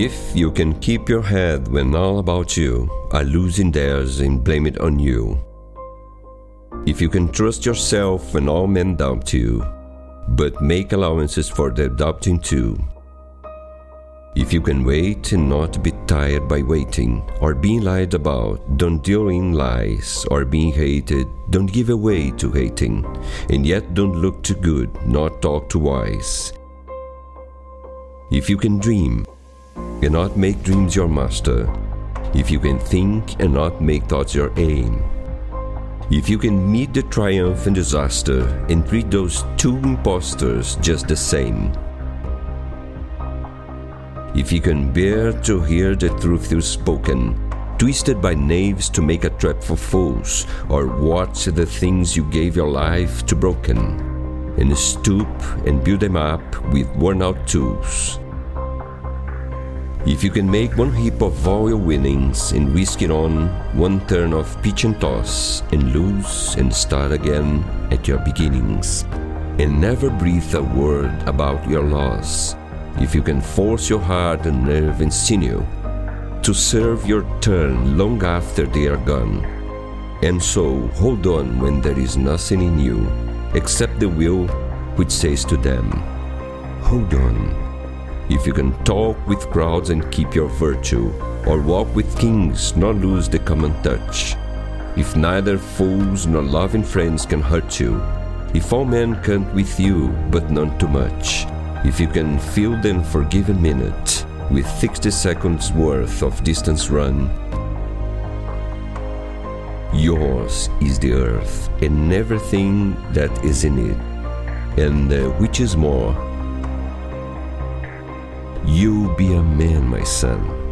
If you can keep your head when all about you are losing theirs and blame it on you. If you can trust yourself when all men doubt you, but make allowances for their doubting too. If you can wait and not be tired by waiting, or being lied about, don't deal in lies, or being hated, don't give away to hating, and yet don't look too good, not talk too wise. If you can dream, and not make dreams your master, if you can think and not make thoughts your aim, if you can meet the triumph and disaster and treat those two impostors just the same, if you can bear to hear the truth you spoken, twisted by knaves to make a trap for fools, or watch the things you gave your life to broken, and stoop and build them up with worn out tools. If you can make one heap of all your winnings and risk it on one turn of pitch and toss, and lose and start again at your beginnings, and never breathe a word about your loss, if you can force your heart and nerve and sinew to serve your turn long after they are gone, and so hold on when there is nothing in you except the will which says to them, Hold on. If you can talk with crowds and keep your virtue, or walk with kings nor lose the common touch, if neither fools nor loving friends can hurt you, if all men count with you but none too much, if you can fill the unforgiven minute with 60 seconds worth of distance run, yours is the earth and everything that is in it, and uh, which is more, you be a man, my son